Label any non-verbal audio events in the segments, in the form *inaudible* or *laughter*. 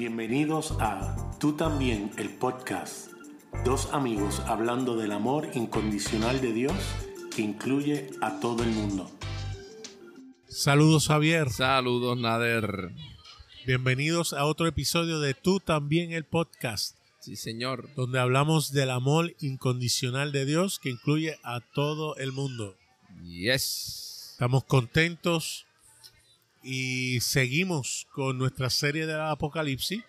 Bienvenidos a Tú también, el podcast. Dos amigos hablando del amor incondicional de Dios que incluye a todo el mundo. Saludos Javier. Saludos Nader. Bienvenidos a otro episodio de Tú también, el podcast. Sí, señor. Donde hablamos del amor incondicional de Dios que incluye a todo el mundo. Yes. Estamos contentos y seguimos con nuestra serie de Apocalipsis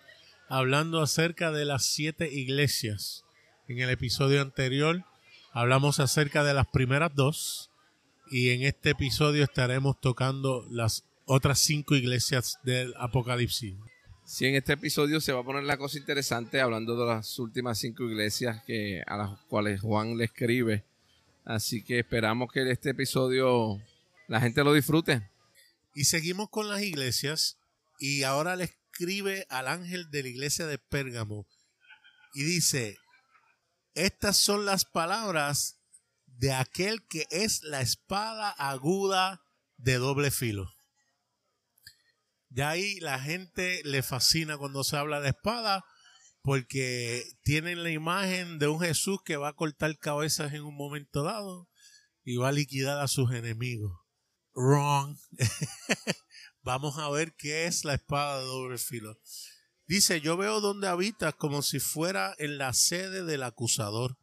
hablando acerca de las siete iglesias. En el episodio anterior hablamos acerca de las primeras dos y en este episodio estaremos tocando las otras cinco iglesias del Apocalipsis. Sí, en este episodio se va a poner la cosa interesante hablando de las últimas cinco iglesias que, a las cuales Juan le escribe. Así que esperamos que este episodio la gente lo disfrute. Y seguimos con las iglesias y ahora le escribe al ángel de la iglesia de Pérgamo y dice, estas son las palabras de aquel que es la espada aguda de doble filo. Ya ahí la gente le fascina cuando se habla de espada porque tienen la imagen de un Jesús que va a cortar cabezas en un momento dado y va a liquidar a sus enemigos. Wrong. *laughs* Vamos a ver qué es la espada de doble filo. Dice, yo veo donde habitas como si fuera en la sede del acusador,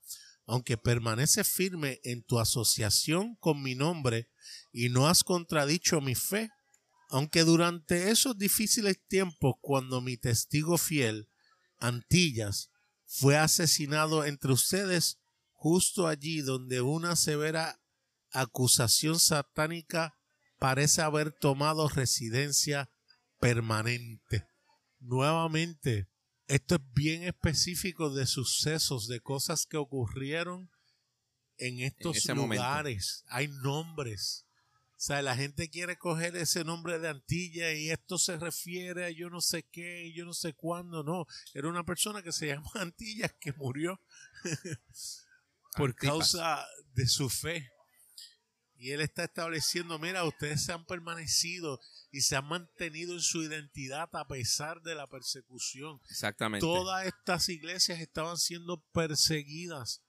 aunque permanece firme en tu asociación con mi nombre y no has contradicho mi fe, aunque durante esos difíciles tiempos cuando mi testigo fiel, Antillas, fue asesinado entre ustedes, justo allí donde una severa acusación satánica parece haber tomado residencia permanente. Nuevamente, esto es bien específico de sucesos, de cosas que ocurrieron en estos lugares. Hay nombres. O sea, la gente quiere coger ese nombre de Antilla y esto se refiere a yo no sé qué y yo no sé cuándo. No, era una persona que se *laughs* llama Antillas que murió *laughs* por causa de su fe. Y él está estableciendo, mira, ustedes se han permanecido y se han mantenido en su identidad a pesar de la persecución. Exactamente. Todas estas iglesias estaban siendo perseguidas.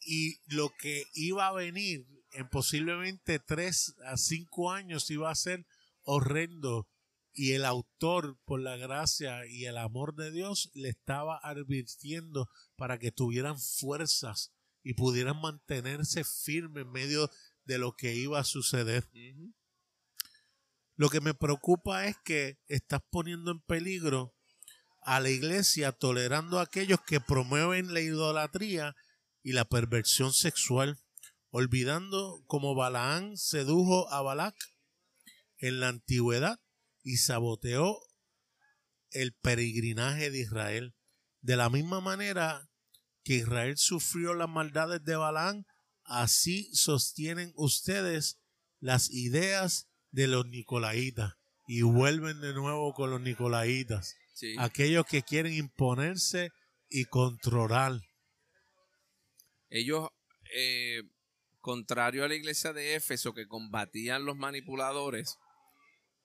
Y lo que iba a venir en posiblemente tres a cinco años iba a ser horrendo. Y el autor, por la gracia y el amor de Dios, le estaba advirtiendo para que tuvieran fuerzas y pudieran mantenerse firmes en medio de lo que iba a suceder. Lo que me preocupa es que estás poniendo en peligro a la iglesia tolerando a aquellos que promueven la idolatría y la perversión sexual, olvidando cómo Balaán sedujo a Balac en la antigüedad y saboteó el peregrinaje de Israel. De la misma manera que Israel sufrió las maldades de Balaán, así sostienen ustedes las ideas de los nicolaitas y vuelven de nuevo con los nicolaitas, aquellos que quieren imponerse y controlar. Ellos, eh, contrario a la iglesia de Éfeso que combatían los manipuladores,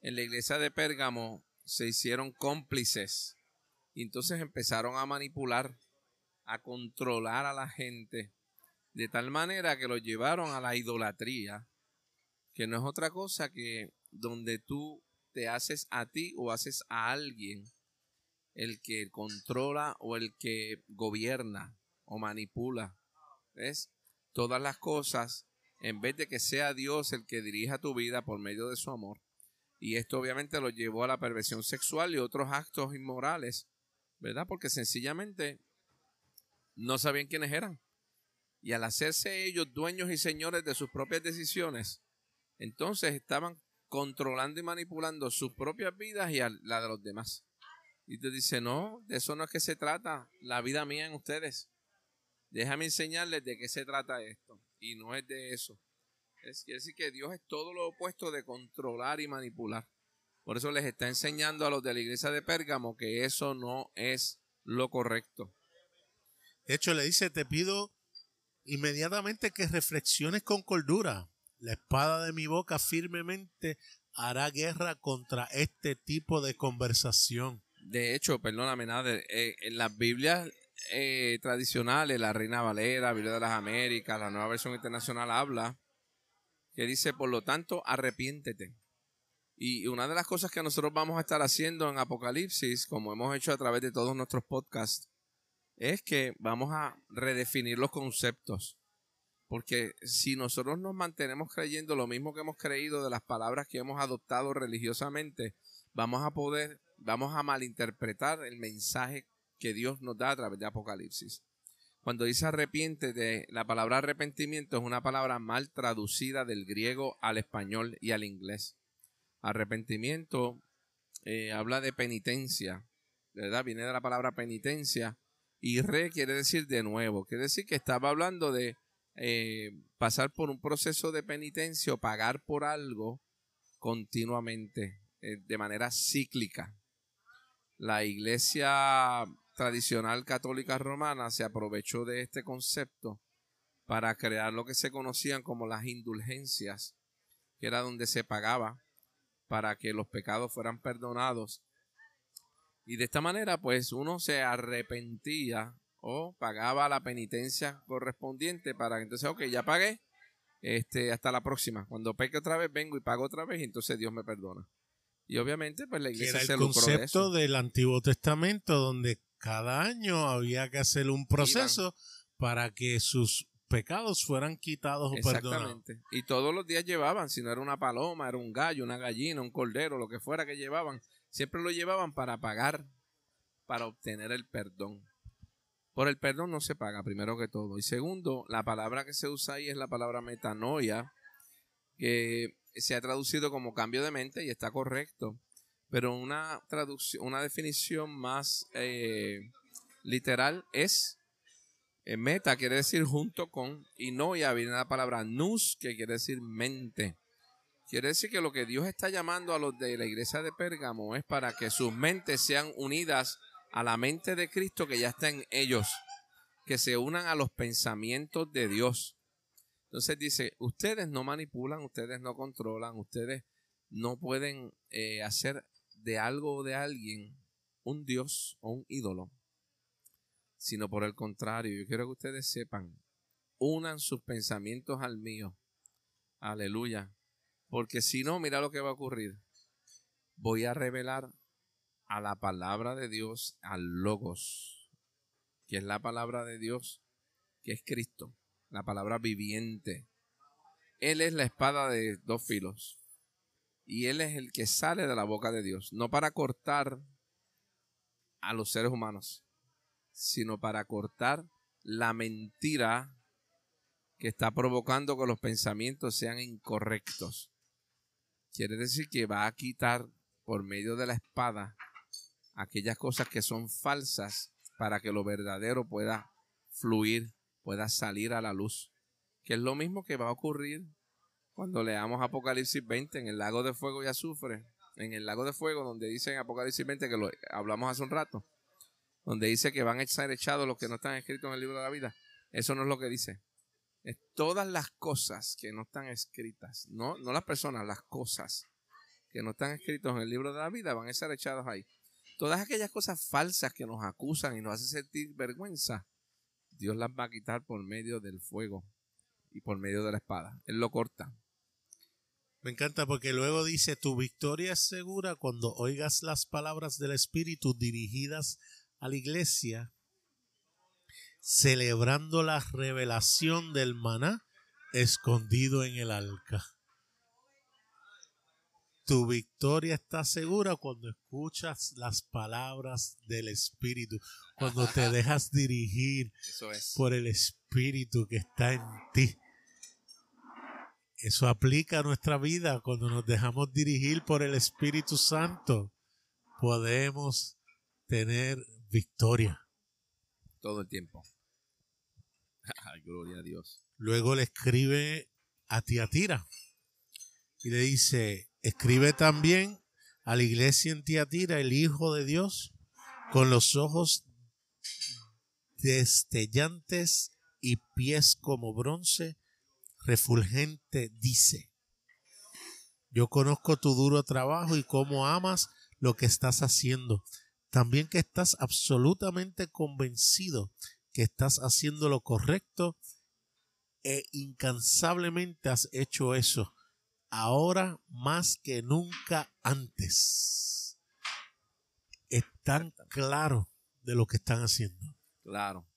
en la iglesia de Pérgamo se hicieron cómplices y entonces empezaron a manipular, a controlar a la gente de tal manera que lo llevaron a la idolatría que no es otra cosa que donde tú te haces a ti o haces a alguien el que controla o el que gobierna o manipula. ¿Ves? Todas las cosas, en vez de que sea Dios el que dirija tu vida por medio de su amor. Y esto obviamente lo llevó a la perversión sexual y otros actos inmorales, ¿verdad? Porque sencillamente no sabían quiénes eran. Y al hacerse ellos dueños y señores de sus propias decisiones, entonces estaban controlando y manipulando sus propias vidas y la de los demás. Y te dice, no, de eso no es que se trata la vida mía en ustedes. Déjame enseñarles de qué se trata esto. Y no es de eso. Es decir que Dios es todo lo opuesto de controlar y manipular. Por eso les está enseñando a los de la iglesia de Pérgamo que eso no es lo correcto. De hecho, le dice, te pido inmediatamente que reflexiones con cordura la espada de mi boca firmemente hará guerra contra este tipo de conversación. De hecho, perdóname, nada, eh, en las Biblias eh, tradicionales, la Reina Valera, Biblia de las Américas, la nueva versión internacional habla que dice, por lo tanto, arrepiéntete. Y una de las cosas que nosotros vamos a estar haciendo en Apocalipsis, como hemos hecho a través de todos nuestros podcasts, es que vamos a redefinir los conceptos. Porque si nosotros nos mantenemos creyendo lo mismo que hemos creído de las palabras que hemos adoptado religiosamente, vamos a poder, vamos a malinterpretar el mensaje que Dios nos da a través de Apocalipsis. Cuando dice arrepiente, la palabra arrepentimiento es una palabra mal traducida del griego al español y al inglés. Arrepentimiento eh, habla de penitencia, ¿verdad? Viene de la palabra penitencia y re quiere decir de nuevo, quiere decir que estaba hablando de eh, pasar por un proceso de penitencia o pagar por algo continuamente, eh, de manera cíclica. La iglesia tradicional católica romana se aprovechó de este concepto para crear lo que se conocían como las indulgencias, que era donde se pagaba para que los pecados fueran perdonados. Y de esta manera, pues uno se arrepentía o pagaba la penitencia correspondiente para que entonces, ok, ya pagué, este, hasta la próxima. Cuando peque otra vez, vengo y pago otra vez y entonces Dios me perdona. Y obviamente, pues la iglesia era se el lucró de eso. concepto del Antiguo Testamento donde cada año había que hacer un proceso para que sus pecados fueran quitados o perdonados. Exactamente. Y todos los días llevaban, si no era una paloma, era un gallo, una gallina, un cordero, lo que fuera que llevaban, siempre lo llevaban para pagar, para obtener el perdón. Por el perdón no se paga, primero que todo. Y segundo, la palabra que se usa ahí es la palabra metanoia, que se ha traducido como cambio de mente y está correcto. Pero una traducción, una definición más eh, literal es eh, meta, quiere decir junto con, y noia viene la palabra nous, que quiere decir mente. Quiere decir que lo que Dios está llamando a los de la iglesia de Pérgamo es para que sus mentes sean unidas a la mente de Cristo que ya está en ellos, que se unan a los pensamientos de Dios. Entonces dice, ustedes no manipulan, ustedes no controlan, ustedes no pueden eh, hacer de algo o de alguien un Dios o un ídolo, sino por el contrario, yo quiero que ustedes sepan, unan sus pensamientos al mío. Aleluya. Porque si no, mira lo que va a ocurrir. Voy a revelar a la palabra de Dios, al logos, que es la palabra de Dios, que es Cristo, la palabra viviente. Él es la espada de dos filos. Y Él es el que sale de la boca de Dios, no para cortar a los seres humanos, sino para cortar la mentira que está provocando que los pensamientos sean incorrectos. Quiere decir que va a quitar por medio de la espada aquellas cosas que son falsas para que lo verdadero pueda fluir, pueda salir a la luz. Que es lo mismo que va a ocurrir cuando leamos Apocalipsis 20 en el lago de fuego y azufre. En el lago de fuego, donde dice en Apocalipsis 20 que lo hablamos hace un rato, donde dice que van a ser echados los que no están escritos en el libro de la vida. Eso no es lo que dice. Es todas las cosas que no están escritas, no, no las personas, las cosas que no están escritas en el libro de la vida van a ser echados ahí. Todas aquellas cosas falsas que nos acusan y nos hacen sentir vergüenza, Dios las va a quitar por medio del fuego y por medio de la espada. Él lo corta. Me encanta porque luego dice, tu victoria es segura cuando oigas las palabras del Espíritu dirigidas a la iglesia, celebrando la revelación del maná escondido en el arca. Tu victoria está segura cuando escuchas las palabras del Espíritu, cuando te *laughs* dejas dirigir es. por el Espíritu que está en ti. Eso aplica a nuestra vida cuando nos dejamos dirigir por el Espíritu Santo. Podemos tener victoria. Todo el tiempo. *laughs* Gloria a Dios. Luego le escribe a Tiatira y le dice, escribe también a la iglesia en Tiatira, el Hijo de Dios, con los ojos destellantes y pies como bronce, refulgente, dice, Yo conozco tu duro trabajo y cómo amas lo que estás haciendo. También que estás absolutamente convencido que estás haciendo lo correcto e incansablemente has hecho eso. Ahora más que nunca antes. Están claros de lo que están haciendo. Claro.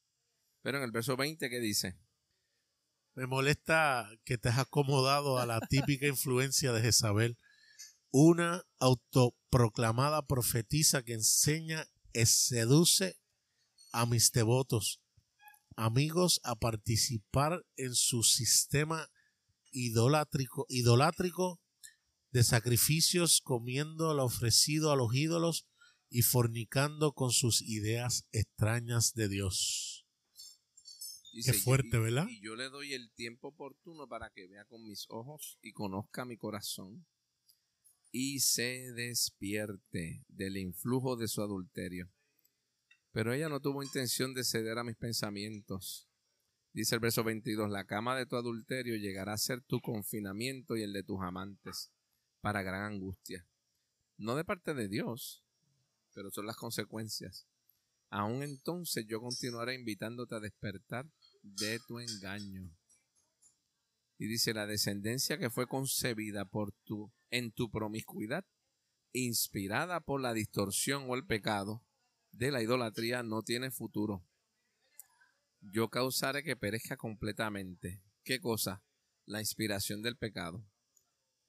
Pero en el verso 20, ¿qué dice? Me molesta que te has acomodado a la típica influencia de Jezabel, una autoproclamada profetisa que enseña y seduce a mis devotos, amigos, a participar en su sistema idolátrico, idolátrico de sacrificios, comiendo lo ofrecido a los ídolos y fornicando con sus ideas extrañas de Dios. Qué fuerte, ¿verdad? Y yo le doy el tiempo oportuno para que vea con mis ojos y conozca mi corazón y se despierte del influjo de su adulterio. Pero ella no tuvo intención de ceder a mis pensamientos. Dice el verso 22, la cama de tu adulterio llegará a ser tu confinamiento y el de tus amantes, para gran angustia. No de parte de Dios, pero son las consecuencias. Aún entonces yo continuaré invitándote a despertar de tu engaño. Y dice, la descendencia que fue concebida por tu, en tu promiscuidad, inspirada por la distorsión o el pecado de la idolatría, no tiene futuro. Yo causaré que perezca completamente. ¿Qué cosa? La inspiración del pecado.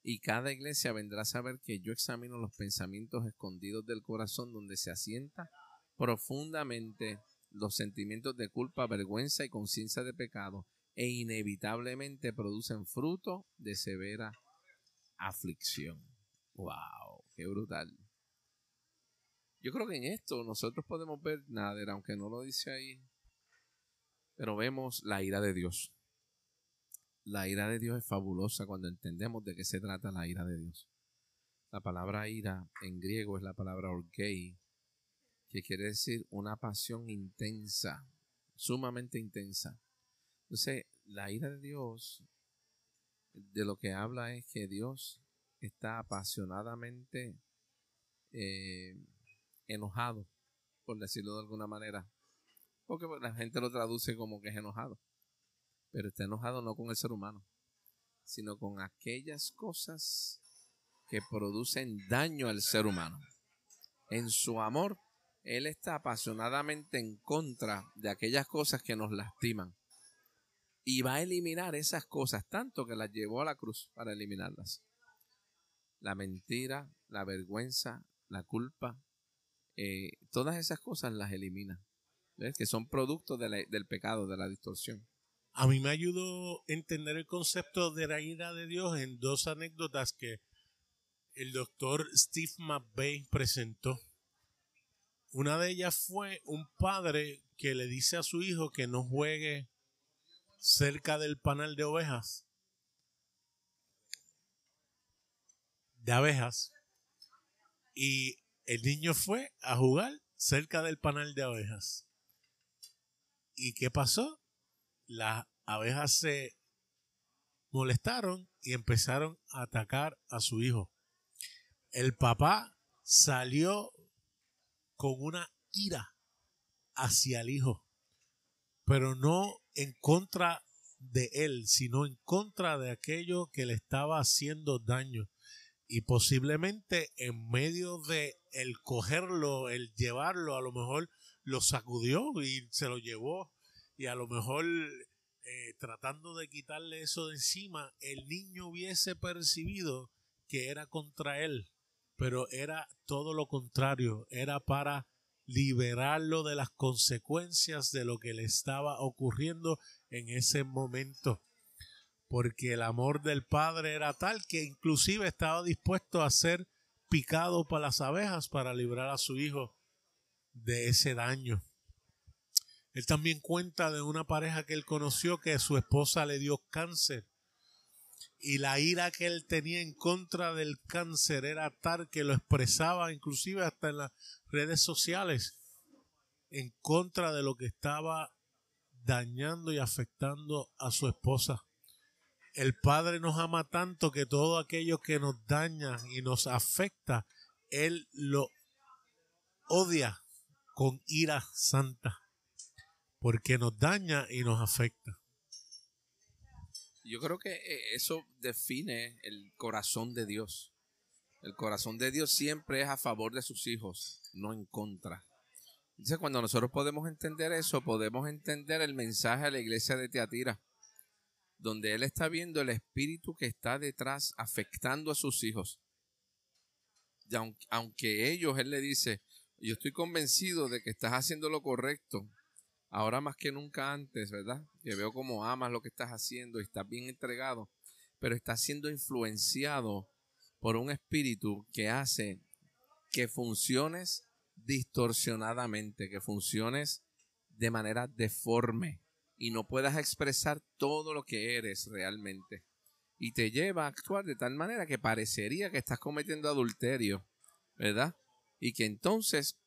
Y cada iglesia vendrá a saber que yo examino los pensamientos escondidos del corazón donde se asienta profundamente los sentimientos de culpa, vergüenza y conciencia de pecado e inevitablemente producen fruto de severa aflicción. ¡Wow! ¡Qué brutal! Yo creo que en esto nosotros podemos ver, Nader, aunque no lo dice ahí, pero vemos la ira de Dios. La ira de Dios es fabulosa cuando entendemos de qué se trata la ira de Dios. La palabra ira en griego es la palabra orgei, que quiere decir una pasión intensa, sumamente intensa. Entonces, la ira de Dios, de lo que habla es que Dios está apasionadamente eh, enojado, por decirlo de alguna manera. Porque la gente lo traduce como que es enojado. Pero está enojado no con el ser humano, sino con aquellas cosas que producen daño al ser humano. En su amor él está apasionadamente en contra de aquellas cosas que nos lastiman. Y va a eliminar esas cosas, tanto que las llevó a la cruz para eliminarlas. La mentira, la vergüenza, la culpa, eh, todas esas cosas las elimina. ¿Ves? Que son productos del pecado, de la distorsión. A mí me ayudó entender el concepto de la ira de Dios en dos anécdotas que el doctor Steve McVeigh presentó. Una de ellas fue un padre que le dice a su hijo que no juegue cerca del panal de ovejas, de abejas, y el niño fue a jugar cerca del panal de abejas. ¿Y qué pasó? Las abejas se molestaron y empezaron a atacar a su hijo. El papá salió con una ira hacia el Hijo, pero no en contra de él, sino en contra de aquello que le estaba haciendo daño. Y posiblemente en medio de el cogerlo, el llevarlo, a lo mejor lo sacudió y se lo llevó. Y a lo mejor eh, tratando de quitarle eso de encima, el niño hubiese percibido que era contra él pero era todo lo contrario, era para liberarlo de las consecuencias de lo que le estaba ocurriendo en ese momento. Porque el amor del padre era tal que inclusive estaba dispuesto a ser picado para las abejas para librar a su hijo de ese daño. Él también cuenta de una pareja que él conoció que su esposa le dio cáncer y la ira que él tenía en contra del cáncer era tal que lo expresaba inclusive hasta en las redes sociales en contra de lo que estaba dañando y afectando a su esposa. el Padre nos ama tanto que todo aquello que nos daña y nos afecta, Él lo odia con ira santa, porque nos daña y nos afecta. Yo creo que eh, eso define el corazón de Dios. El corazón de Dios siempre es a favor de sus hijos, no en contra. Entonces, cuando nosotros podemos entender eso, podemos entender el mensaje a la iglesia de Teatira, donde él está viendo el espíritu que está detrás afectando a sus hijos. Y aunque, aunque ellos, él le dice, yo estoy convencido de que estás haciendo lo correcto, ahora más que nunca antes, ¿verdad? Que veo como amas lo que estás haciendo y estás bien entregado, pero estás siendo influenciado por un espíritu que hace que funciones distorsionadamente, que funciones de manera deforme y no puedas expresar todo lo que eres realmente. Y te lleva a actuar de tal manera que parecería que estás cometiendo adulterio, ¿verdad? Y que entonces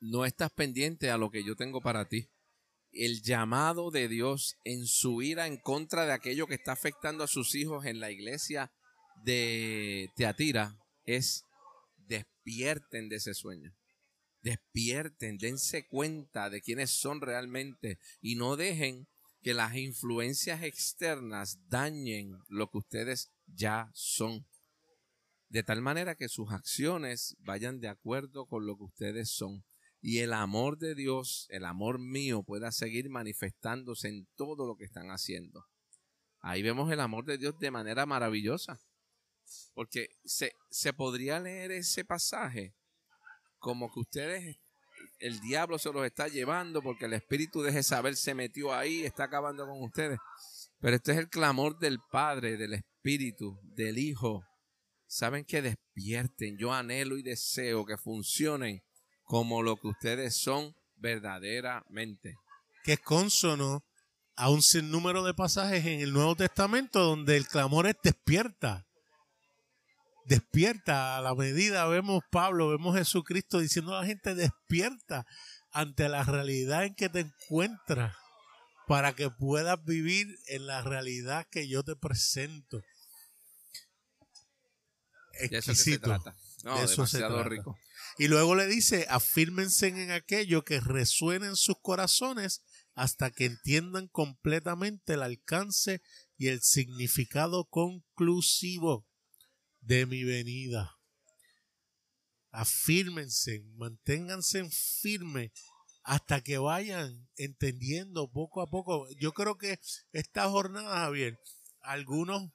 no estás pendiente a lo que yo tengo para ti. El llamado de Dios en su ira en contra de aquello que está afectando a sus hijos en la iglesia de Teatira es despierten de ese sueño. Despierten, dense cuenta de quiénes son realmente y no dejen que las influencias externas dañen lo que ustedes ya son. De tal manera que sus acciones vayan de acuerdo con lo que ustedes son y el amor de Dios, el amor mío, pueda seguir manifestándose en todo lo que están haciendo. Ahí vemos el amor de Dios de manera maravillosa. Porque se, se podría leer ese pasaje como que ustedes, el diablo se los está llevando porque el espíritu de Jezabel se metió ahí, está acabando con ustedes. Pero este es el clamor del Padre, del Espíritu, del Hijo. Saben que despierten. Yo anhelo y deseo que funcionen como lo que ustedes son verdaderamente. Que es consono a un sinnúmero de pasajes en el Nuevo Testamento donde el clamor es despierta. Despierta a la medida, vemos Pablo, vemos Jesucristo diciendo a la gente despierta ante la realidad en que te encuentras para que puedas vivir en la realidad que yo te presento. Exquisito. De eso se trata. rico. Y luego le dice, afírmense en aquello que resuene en sus corazones hasta que entiendan completamente el alcance y el significado conclusivo de mi venida. Afírmense, manténganse firmes hasta que vayan entendiendo poco a poco. Yo creo que esta jornada, Javier, algunos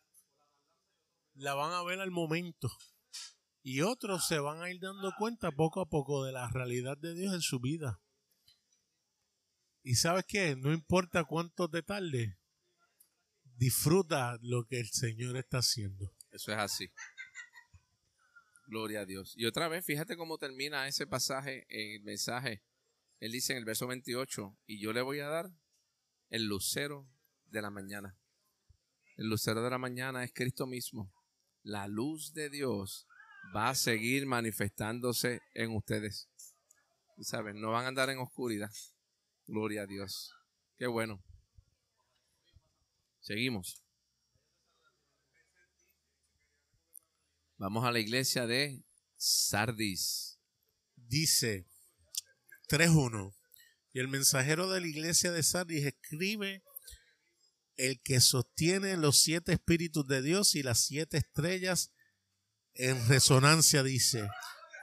la van a ver al momento y otros se van a ir dando cuenta poco a poco de la realidad de Dios en su vida. Y sabes qué, no importa cuánto te tarde, disfruta lo que el Señor está haciendo. Eso es así. Gloria a Dios. Y otra vez, fíjate cómo termina ese pasaje en el mensaje. Él dice en el verso 28, y yo le voy a dar el lucero de la mañana. El lucero de la mañana es Cristo mismo. La luz de Dios va a seguir manifestándose en ustedes. ¿Saben? No van a andar en oscuridad. Gloria a Dios. Qué bueno. Seguimos. Vamos a la iglesia de Sardis. Dice 3.1. Y el mensajero de la iglesia de Sardis escribe el que sostiene los siete espíritus de Dios y las siete estrellas en resonancia dice,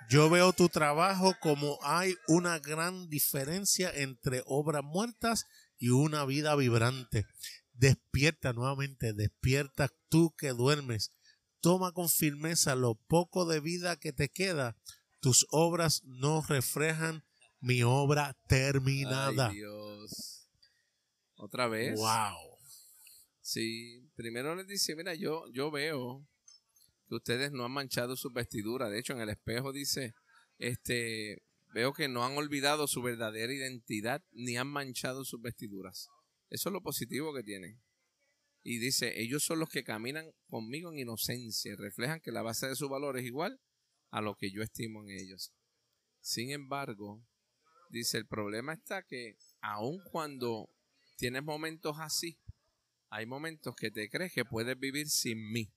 yo veo tu trabajo como hay una gran diferencia entre obras muertas y una vida vibrante. Despierta nuevamente, despierta tú que duermes. Toma con firmeza lo poco de vida que te queda. Tus obras no reflejan mi obra terminada. Dios. Otra vez. Wow. Sí, primero les dice, mira, yo, yo veo ustedes no han manchado su vestidura. De hecho, en el espejo dice, este, veo que no han olvidado su verdadera identidad ni han manchado sus vestiduras. Eso es lo positivo que tienen. Y dice, ellos son los que caminan conmigo en inocencia, reflejan que la base de su valor es igual a lo que yo estimo en ellos. Sin embargo, dice, el problema está que aun cuando tienes momentos así, hay momentos que te crees que puedes vivir sin mí.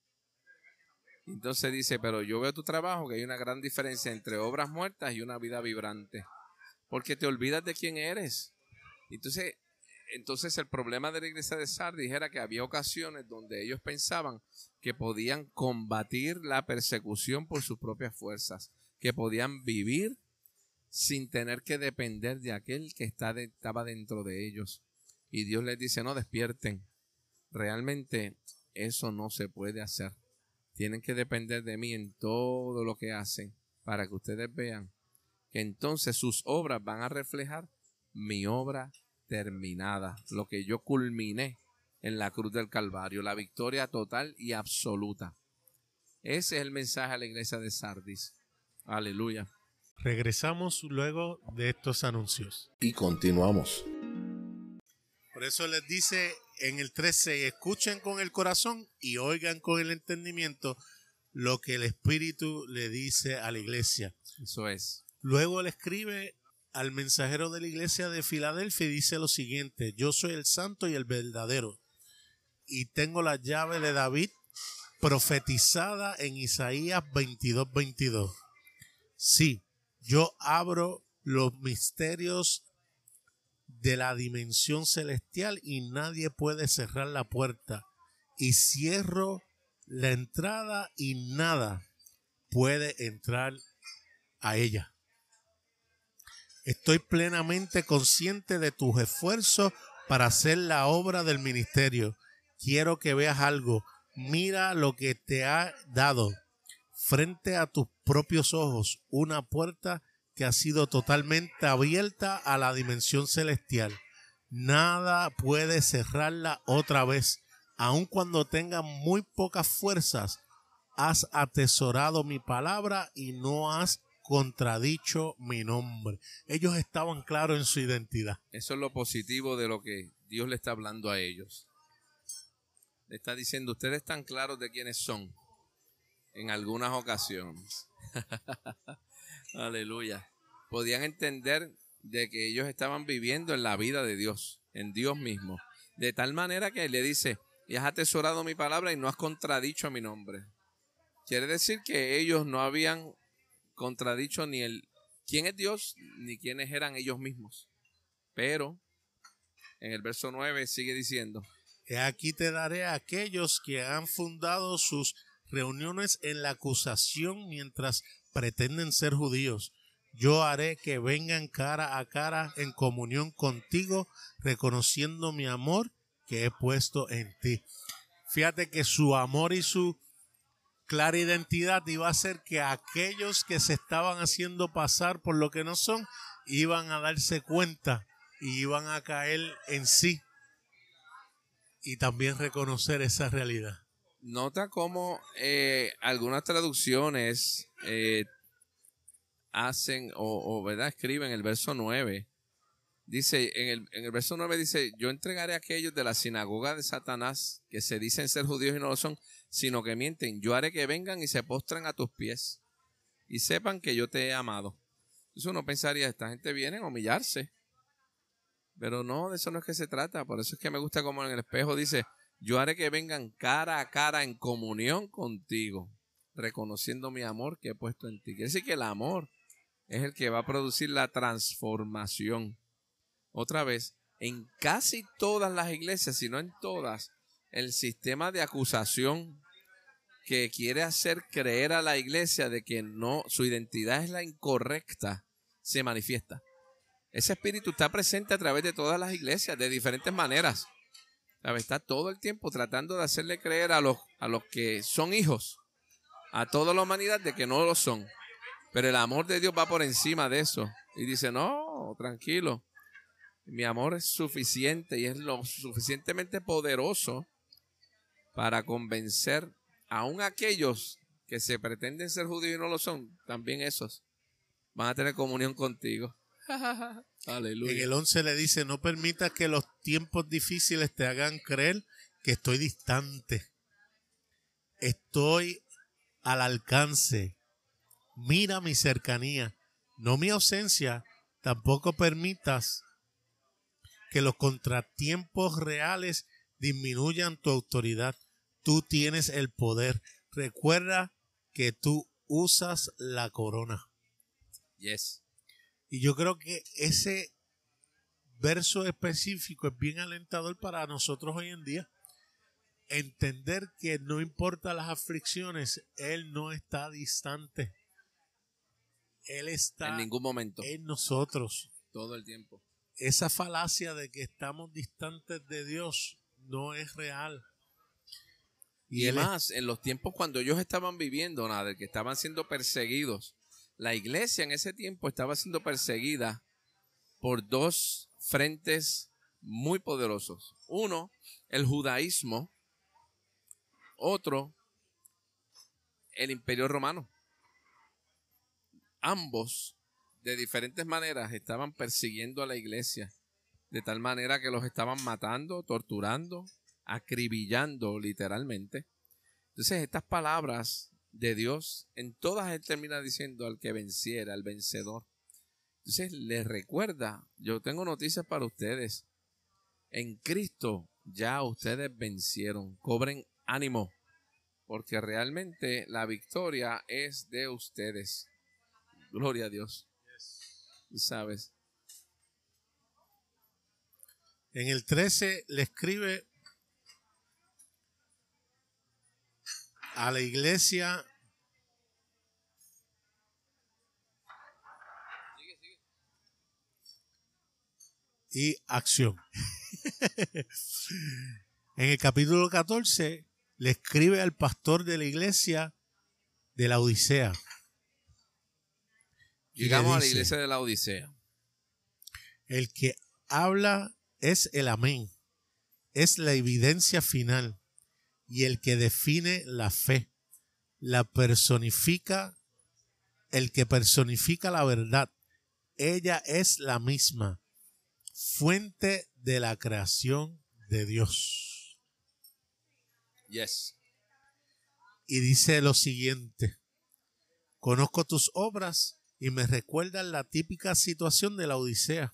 Entonces dice, pero yo veo tu trabajo que hay una gran diferencia entre obras muertas y una vida vibrante. Porque te olvidas de quién eres. Entonces, entonces el problema de la iglesia de Sardis era que había ocasiones donde ellos pensaban que podían combatir la persecución por sus propias fuerzas, que podían vivir sin tener que depender de aquel que estaba dentro de ellos. Y Dios les dice, no despierten. Realmente eso no se puede hacer. Tienen que depender de mí en todo lo que hacen para que ustedes vean que entonces sus obras van a reflejar mi obra terminada, lo que yo culminé en la cruz del Calvario, la victoria total y absoluta. Ese es el mensaje a la iglesia de Sardis. Aleluya. Regresamos luego de estos anuncios. Y continuamos. Eso les dice en el 13, escuchen con el corazón y oigan con el entendimiento lo que el Espíritu le dice a la iglesia. Eso es. Luego le escribe al mensajero de la iglesia de Filadelfia y dice lo siguiente, yo soy el santo y el verdadero y tengo la llave de David profetizada en Isaías 22, 22. Sí, yo abro los misterios de la dimensión celestial y nadie puede cerrar la puerta. Y cierro la entrada y nada puede entrar a ella. Estoy plenamente consciente de tus esfuerzos para hacer la obra del ministerio. Quiero que veas algo. Mira lo que te ha dado frente a tus propios ojos, una puerta que ha sido totalmente abierta a la dimensión celestial. Nada puede cerrarla otra vez. Aun cuando tenga muy pocas fuerzas, has atesorado mi palabra y no has contradicho mi nombre. Ellos estaban claros en su identidad. Eso es lo positivo de lo que Dios le está hablando a ellos. Le está diciendo, ustedes están claros de quiénes son en algunas ocasiones. *laughs* Aleluya. Podían entender de que ellos estaban viviendo en la vida de Dios, en Dios mismo. De tal manera que le dice, y has atesorado mi palabra y no has contradicho mi nombre. Quiere decir que ellos no habían contradicho ni el quién es Dios ni quiénes eran ellos mismos. Pero en el verso 9 sigue diciendo, aquí te daré a aquellos que han fundado sus reuniones en la acusación mientras pretenden ser judíos. Yo haré que vengan cara a cara en comunión contigo, reconociendo mi amor que he puesto en ti. Fíjate que su amor y su clara identidad iba a ser que aquellos que se estaban haciendo pasar por lo que no son iban a darse cuenta y iban a caer en sí y también reconocer esa realidad. Nota cómo eh, algunas traducciones eh, hacen o, ¿verdad? escriben el verso 9. Dice, en el, en el verso 9 dice, yo entregaré a aquellos de la sinagoga de Satanás que se dicen ser judíos y no lo son, sino que mienten. Yo haré que vengan y se postren a tus pies y sepan que yo te he amado. Eso uno pensaría, esta gente viene a humillarse. Pero no, de eso no es que se trata. Por eso es que me gusta como en el espejo dice, yo haré que vengan cara a cara en comunión contigo, reconociendo mi amor que he puesto en ti. Quiere decir que el amor es el que va a producir la transformación. Otra vez, en casi todas las iglesias, si no en todas, el sistema de acusación que quiere hacer creer a la iglesia de que no, su identidad es la incorrecta, se manifiesta. Ese espíritu está presente a través de todas las iglesias, de diferentes maneras. Está todo el tiempo tratando de hacerle creer a los, a los que son hijos, a toda la humanidad, de que no lo son. Pero el amor de Dios va por encima de eso. Y dice, no, tranquilo. Mi amor es suficiente y es lo suficientemente poderoso para convencer aún aquellos que se pretenden ser judíos y no lo son, también esos van a tener comunión contigo. *laughs* Aleluya. En el 11 le dice, no permitas que los tiempos difíciles te hagan creer que estoy distante. Estoy al alcance. Mira mi cercanía, no mi ausencia. Tampoco permitas que los contratiempos reales disminuyan tu autoridad. Tú tienes el poder. Recuerda que tú usas la corona. Yes. Y yo creo que ese verso específico es bien alentador para nosotros hoy en día. Entender que no importa las aflicciones, Él no está distante. Él está En ningún momento. en nosotros. Todo el tiempo. Esa falacia de que estamos distantes de Dios no es real. Y, es- más, en los tiempos cuando ellos estaban viviendo, nada, que estaban siendo perseguidos, la iglesia en ese tiempo estaba siendo perseguida por dos frentes muy poderosos. Uno, el judaísmo. Otro, el imperio romano. Ambos, de diferentes maneras, estaban persiguiendo a la iglesia. De tal manera que los estaban matando, torturando, acribillando literalmente. Entonces estas palabras de Dios, en todas él termina diciendo al que venciera, al vencedor. Entonces les recuerda, yo tengo noticias para ustedes. En Cristo ya ustedes vencieron. Cobren ánimo, porque realmente la victoria es de ustedes. Gloria a Dios. Sabes. En el 13 le escribe a la iglesia y acción. *laughs* en el capítulo 14 le escribe al pastor de la iglesia de la Odisea. Llegamos a la iglesia de la Odisea. El que habla es el amén, es la evidencia final y el que define la fe, la personifica, el que personifica la verdad. Ella es la misma, fuente de la creación de Dios. Yes. Y dice lo siguiente, conozco tus obras y me recuerdan la típica situación de la Odisea.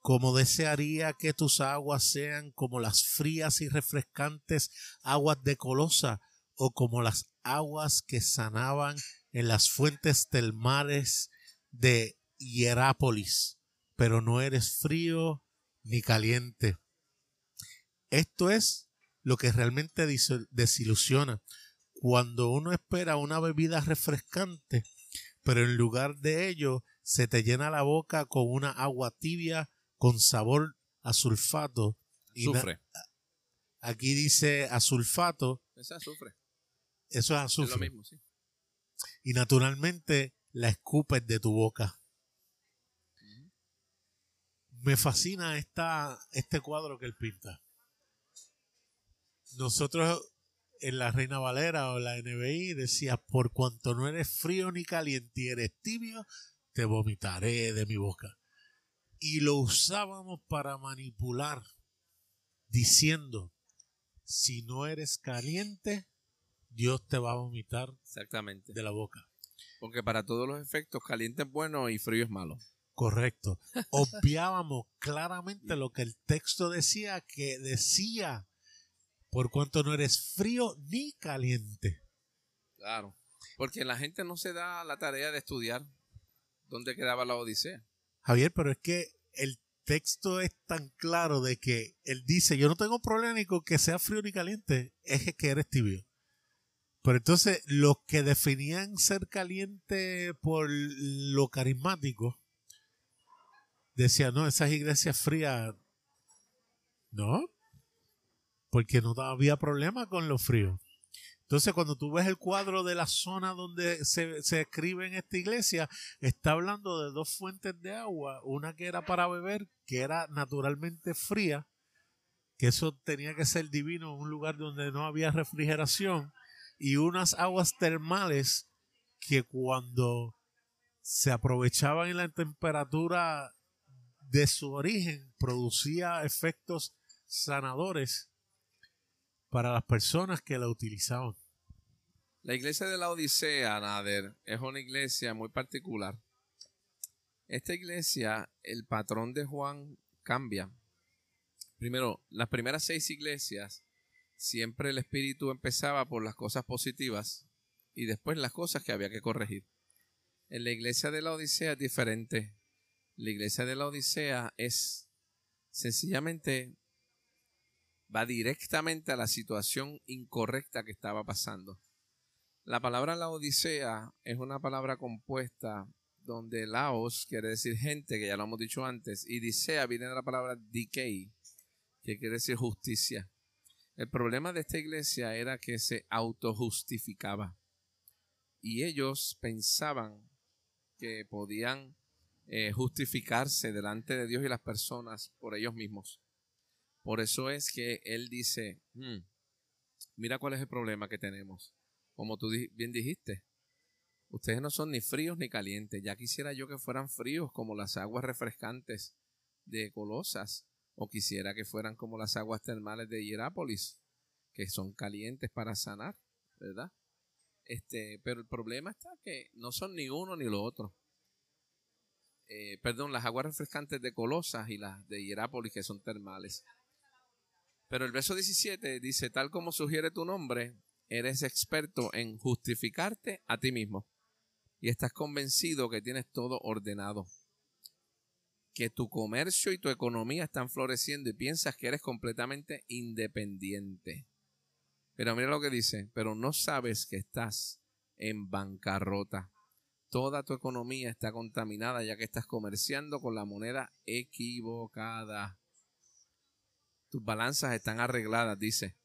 Como desearía que tus aguas sean como las frías y refrescantes aguas de Colosa o como las aguas que sanaban en las fuentes del mares de Hierápolis, pero no eres frío ni caliente. Esto es lo que realmente desilusiona. Cuando uno espera una bebida refrescante, pero en lugar de ello se te llena la boca con una agua tibia con sabor a sulfato. Y Sufre. aquí dice a sulfato, Esa sufre. eso es Es lo azufre. mismo, sí. Y naturalmente la escupes de tu boca. Me fascina esta, este cuadro que él pinta. Nosotros en la Reina Valera o la NBI decía, por cuanto no eres frío ni caliente y eres tibio, te vomitaré de mi boca. Y lo usábamos para manipular, diciendo, si no eres caliente, Dios te va a vomitar Exactamente. de la boca. Porque para todos los efectos, caliente es bueno y frío es malo. Correcto. Obviábamos claramente lo que el texto decía, que decía, por cuanto no eres frío ni caliente. Claro. Porque la gente no se da la tarea de estudiar dónde quedaba la Odisea. Javier, pero es que el texto es tan claro de que él dice, yo no tengo problema ni con que sea frío ni caliente, es que eres tibio. Pero entonces los que definían ser caliente por lo carismático, decían, no, esas iglesias frías, no, porque no había problema con lo frío. Entonces, cuando tú ves el cuadro de la zona donde se, se escribe en esta iglesia, está hablando de dos fuentes de agua, una que era para beber, que era naturalmente fría, que eso tenía que ser divino un lugar donde no había refrigeración, y unas aguas termales que cuando se aprovechaban en la temperatura de su origen producía efectos sanadores para las personas que la utilizaban. La iglesia de la Odisea, Nader, es una iglesia muy particular. Esta iglesia, el patrón de Juan cambia. Primero, las primeras seis iglesias, siempre el Espíritu empezaba por las cosas positivas y después las cosas que había que corregir. En la iglesia de la Odisea es diferente. La iglesia de la Odisea es sencillamente va directamente a la situación incorrecta que estaba pasando. La palabra la Odisea es una palabra compuesta donde Laos quiere decir gente, que ya lo hemos dicho antes, y Odisea viene de la palabra decay, que quiere decir justicia. El problema de esta iglesia era que se autojustificaba y ellos pensaban que podían eh, justificarse delante de Dios y las personas por ellos mismos. Por eso es que Él dice, hmm, mira cuál es el problema que tenemos. Como tú bien dijiste, ustedes no son ni fríos ni calientes. Ya quisiera yo que fueran fríos como las aguas refrescantes de Colosas, o quisiera que fueran como las aguas termales de Hierápolis, que son calientes para sanar, ¿verdad? Este, pero el problema está que no son ni uno ni lo otro. Eh, perdón, las aguas refrescantes de Colosas y las de Hierápolis que son termales. Pero el verso 17 dice, tal como sugiere tu nombre, eres experto en justificarte a ti mismo y estás convencido que tienes todo ordenado, que tu comercio y tu economía están floreciendo y piensas que eres completamente independiente. Pero mira lo que dice, pero no sabes que estás en bancarrota. Toda tu economía está contaminada ya que estás comerciando con la moneda equivocada. Tus balanzas están arregladas, dice.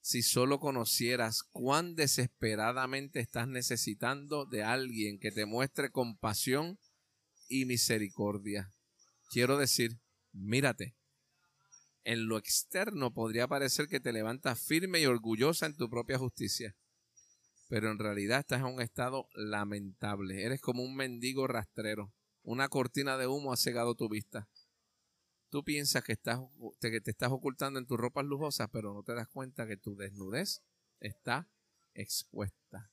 Si solo conocieras cuán desesperadamente estás necesitando de alguien que te muestre compasión y misericordia. Quiero decir, mírate, en lo externo podría parecer que te levantas firme y orgullosa en tu propia justicia, pero en realidad estás en un estado lamentable. Eres como un mendigo rastrero. Una cortina de humo ha cegado tu vista. Tú piensas que, estás, que te estás ocultando en tus ropas lujosas, pero no te das cuenta que tu desnudez está expuesta.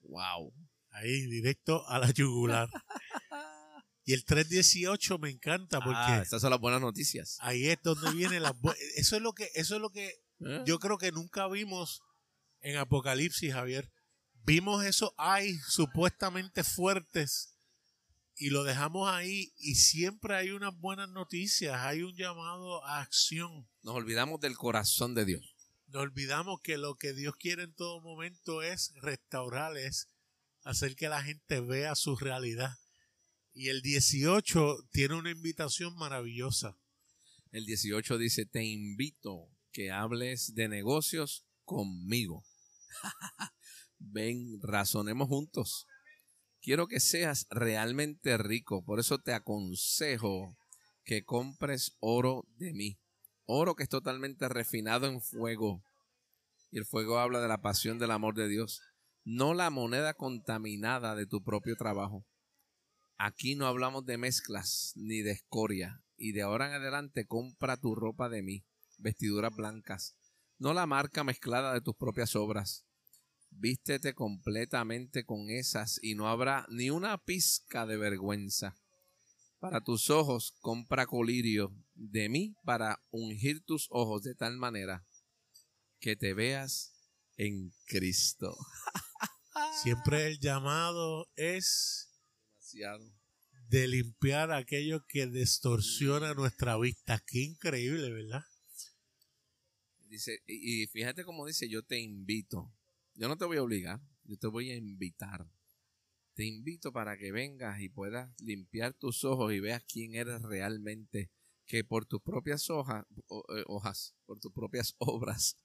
¡Wow! Ahí, directo a la yugular. *laughs* Y el 318 me encanta porque ah, esas son las buenas noticias. Ahí es donde viene la *laughs* eso es lo que eso es lo que ¿Eh? yo creo que nunca vimos en Apocalipsis, Javier. Vimos esos hay supuestamente fuertes y lo dejamos ahí y siempre hay unas buenas noticias, hay un llamado a acción. Nos olvidamos del corazón de Dios. Nos olvidamos que lo que Dios quiere en todo momento es restaurar, es hacer que la gente vea su realidad y el 18 tiene una invitación maravillosa. El 18 dice, te invito que hables de negocios conmigo. *laughs* Ven, razonemos juntos. Quiero que seas realmente rico, por eso te aconsejo que compres oro de mí. Oro que es totalmente refinado en fuego. Y el fuego habla de la pasión del amor de Dios, no la moneda contaminada de tu propio trabajo. Aquí no hablamos de mezclas ni de escoria. Y de ahora en adelante compra tu ropa de mí, vestiduras blancas, no la marca mezclada de tus propias obras. Vístete completamente con esas y no habrá ni una pizca de vergüenza. Para tus ojos compra colirio de mí para ungir tus ojos de tal manera que te veas en Cristo. *laughs* Siempre el llamado es de limpiar aquello que distorsiona nuestra vista. Qué increíble, ¿verdad? Dice, y fíjate cómo dice, yo te invito. Yo no te voy a obligar, yo te voy a invitar. Te invito para que vengas y puedas limpiar tus ojos y veas quién eres realmente, que por tus propias hojas, eh, hojas, por tus propias *laughs* obras,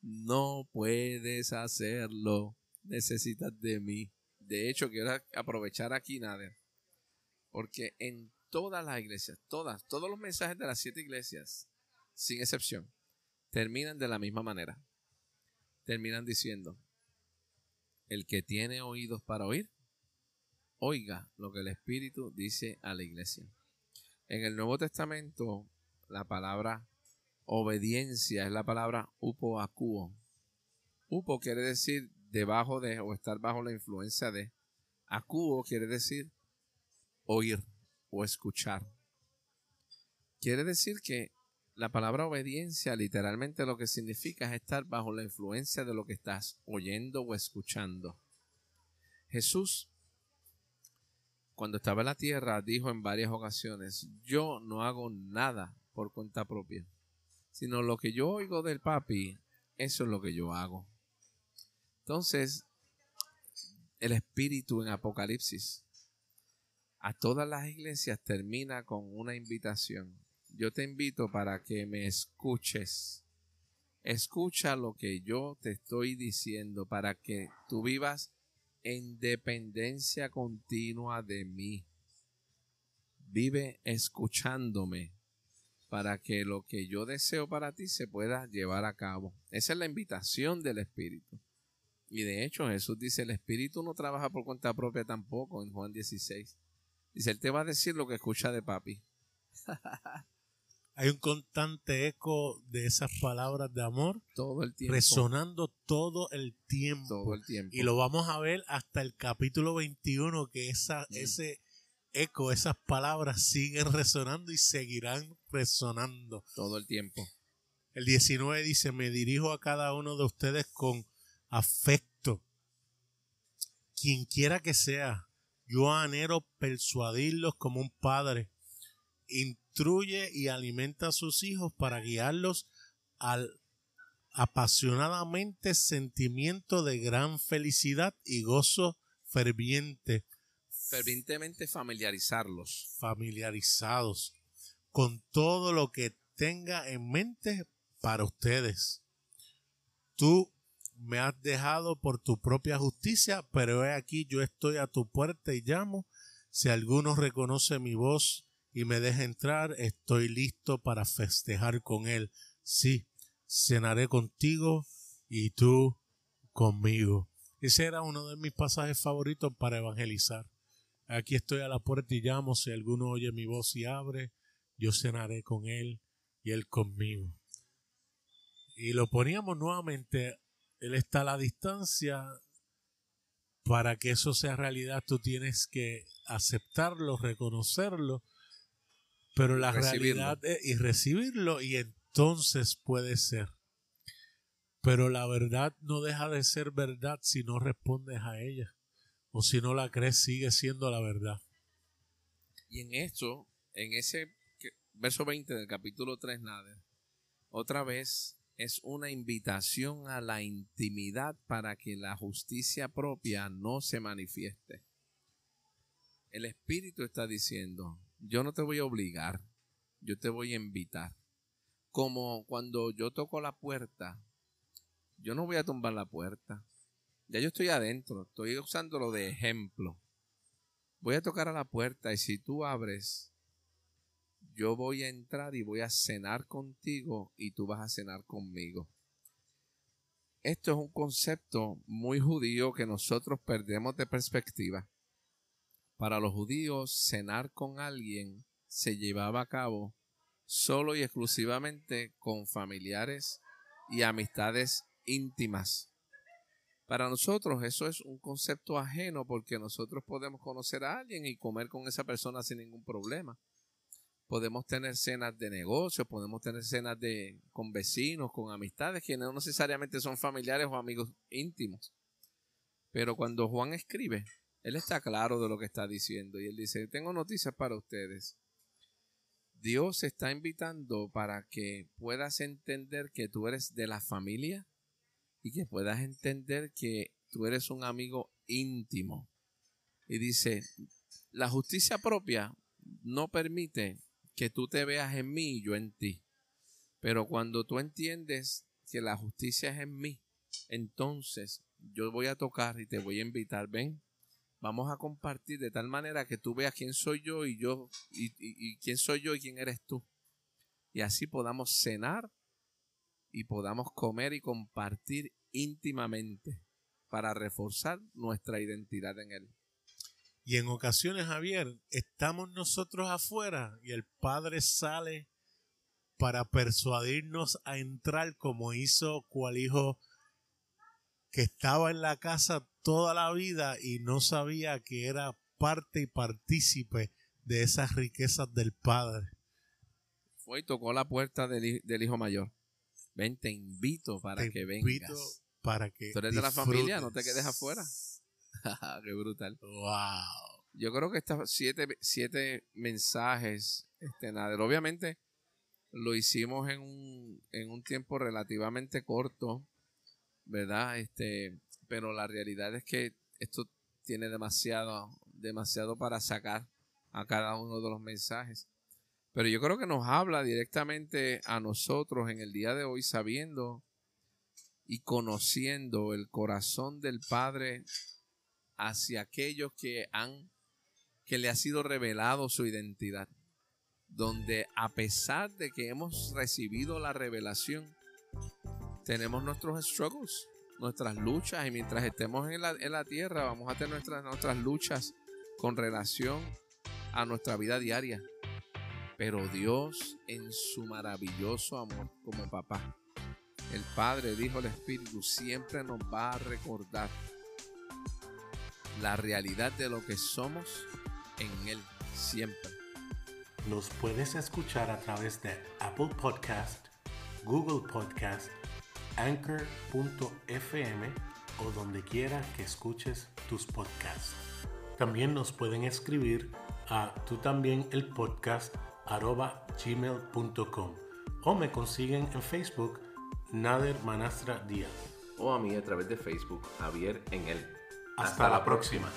no puedes hacerlo. Necesitas de mí. De hecho, quiero aprovechar aquí, Nader, porque en todas las iglesias, todas, todos los mensajes de las siete iglesias, sin excepción, terminan de la misma manera. Terminan diciendo, el que tiene oídos para oír, oiga lo que el Espíritu dice a la iglesia. En el Nuevo Testamento, la palabra obediencia es la palabra upo acuo. Upo quiere decir debajo de o estar bajo la influencia de. Acuo quiere decir oír o escuchar. Quiere decir que la palabra obediencia literalmente lo que significa es estar bajo la influencia de lo que estás oyendo o escuchando. Jesús, cuando estaba en la tierra, dijo en varias ocasiones, yo no hago nada por cuenta propia, sino lo que yo oigo del papi, eso es lo que yo hago. Entonces, el espíritu en Apocalipsis a todas las iglesias termina con una invitación. Yo te invito para que me escuches. Escucha lo que yo te estoy diciendo para que tú vivas en dependencia continua de mí. Vive escuchándome para que lo que yo deseo para ti se pueda llevar a cabo. Esa es la invitación del Espíritu. Y de hecho Jesús dice, el Espíritu no trabaja por cuenta propia tampoco en Juan 16. Dice, Él te va a decir lo que escucha de papi. *laughs* Hay un constante eco de esas palabras de amor todo el tiempo. resonando todo el tiempo. Todo el tiempo. Y lo vamos a ver hasta el capítulo 21, que esa, Mm. ese eco, esas palabras siguen resonando y seguirán resonando. Todo el tiempo. El 19 dice, me dirijo a cada uno de ustedes con afecto. Quien quiera que sea, yo anhelo persuadirlos como un padre. Instruye y alimenta a sus hijos para guiarlos al apasionadamente sentimiento de gran felicidad y gozo ferviente, Fervientemente familiarizarlos. familiarizados con todo lo que tenga en mente para ustedes. Tú me has dejado por tu propia justicia, pero he aquí yo estoy a tu puerta y llamo. Si alguno reconoce mi voz y me deja entrar, estoy listo para festejar con él. Sí, cenaré contigo y tú conmigo. Ese era uno de mis pasajes favoritos para evangelizar. Aquí estoy a la puerta y llamo. Si alguno oye mi voz y abre, yo cenaré con él y él conmigo. Y lo poníamos nuevamente. Él está a la distancia. Para que eso sea realidad, tú tienes que aceptarlo, reconocerlo, pero la Recibirlo. realidad es, y recibirlo y entonces puede ser. Pero la verdad no deja de ser verdad si no respondes a ella o si no la crees sigue siendo la verdad. Y en esto, en ese verso 20 del capítulo 3, nada, otra vez es una invitación a la intimidad para que la justicia propia no se manifieste. El Espíritu está diciendo, yo no te voy a obligar, yo te voy a invitar. Como cuando yo toco la puerta, yo no voy a tumbar la puerta. Ya yo estoy adentro, estoy usándolo de ejemplo voy a tocar a la puerta y si tú abres, yo voy a entrar y voy a cenar contigo y tú vas a cenar conmigo. Esto es un concepto muy judío que nosotros perdemos de perspectiva. Para los judíos, cenar con alguien se llevaba a cabo solo y exclusivamente con familiares y amistades íntimas. Para nosotros eso es un concepto ajeno porque nosotros podemos conocer a alguien y comer con esa persona sin ningún problema. Podemos tener cenas de negocios, podemos tener cenas de con vecinos, con amistades que no necesariamente son familiares o amigos íntimos. Pero cuando Juan escribe, él está claro de lo que está diciendo y él dice, tengo noticias para ustedes. Dios está invitando para que puedas entender que tú eres de la familia y que puedas entender que tú eres un amigo íntimo. Y dice, la justicia propia no permite que tú te veas en mí y yo en ti. Pero cuando tú entiendes que la justicia es en mí, entonces yo voy a tocar y te voy a invitar, ven, vamos a compartir de tal manera que tú veas quién soy yo y yo, y, y- quién soy yo y quién eres tú. Y así podamos cenar y podamos comer y compartir íntimamente para reforzar nuestra identidad en Él. Y en ocasiones, Javier, estamos nosotros afuera y el Padre sale para persuadirnos a entrar como hizo cual hijo que estaba en la casa toda la vida y no sabía que era parte y partícipe de esas riquezas del Padre. fue y tocó la puerta del, del hijo mayor. Ven, te invito para Te que invito vengas. para que Tú eres de la familia, no te quedes afuera. *laughs* Qué brutal. Wow. Yo creo que estos siete, siete mensajes, este, Nader, obviamente lo hicimos en un, en un tiempo relativamente corto, ¿verdad? Este, pero la realidad es que esto tiene demasiado, demasiado para sacar a cada uno de los mensajes. Pero yo creo que nos habla directamente a nosotros en el día de hoy, sabiendo y conociendo el corazón del Padre hacia aquellos que han que le ha sido revelado su identidad, donde a pesar de que hemos recibido la revelación, tenemos nuestros struggles, nuestras luchas, y mientras estemos en la, en la tierra vamos a tener nuestras, nuestras luchas con relación a nuestra vida diaria. Pero Dios, en su maravilloso amor como papá, el Padre, dijo el Espíritu, siempre nos va a recordar la realidad de lo que somos en Él, siempre. Nos puedes escuchar a través de Apple Podcast, Google Podcast, Anchor.fm o donde quiera que escuches tus podcasts. También nos pueden escribir a tú también el podcast arroba gmail.com o me consiguen en Facebook Nader Manastra Díaz. o a mí a través de Facebook, Javier en él. Hasta, la próxima.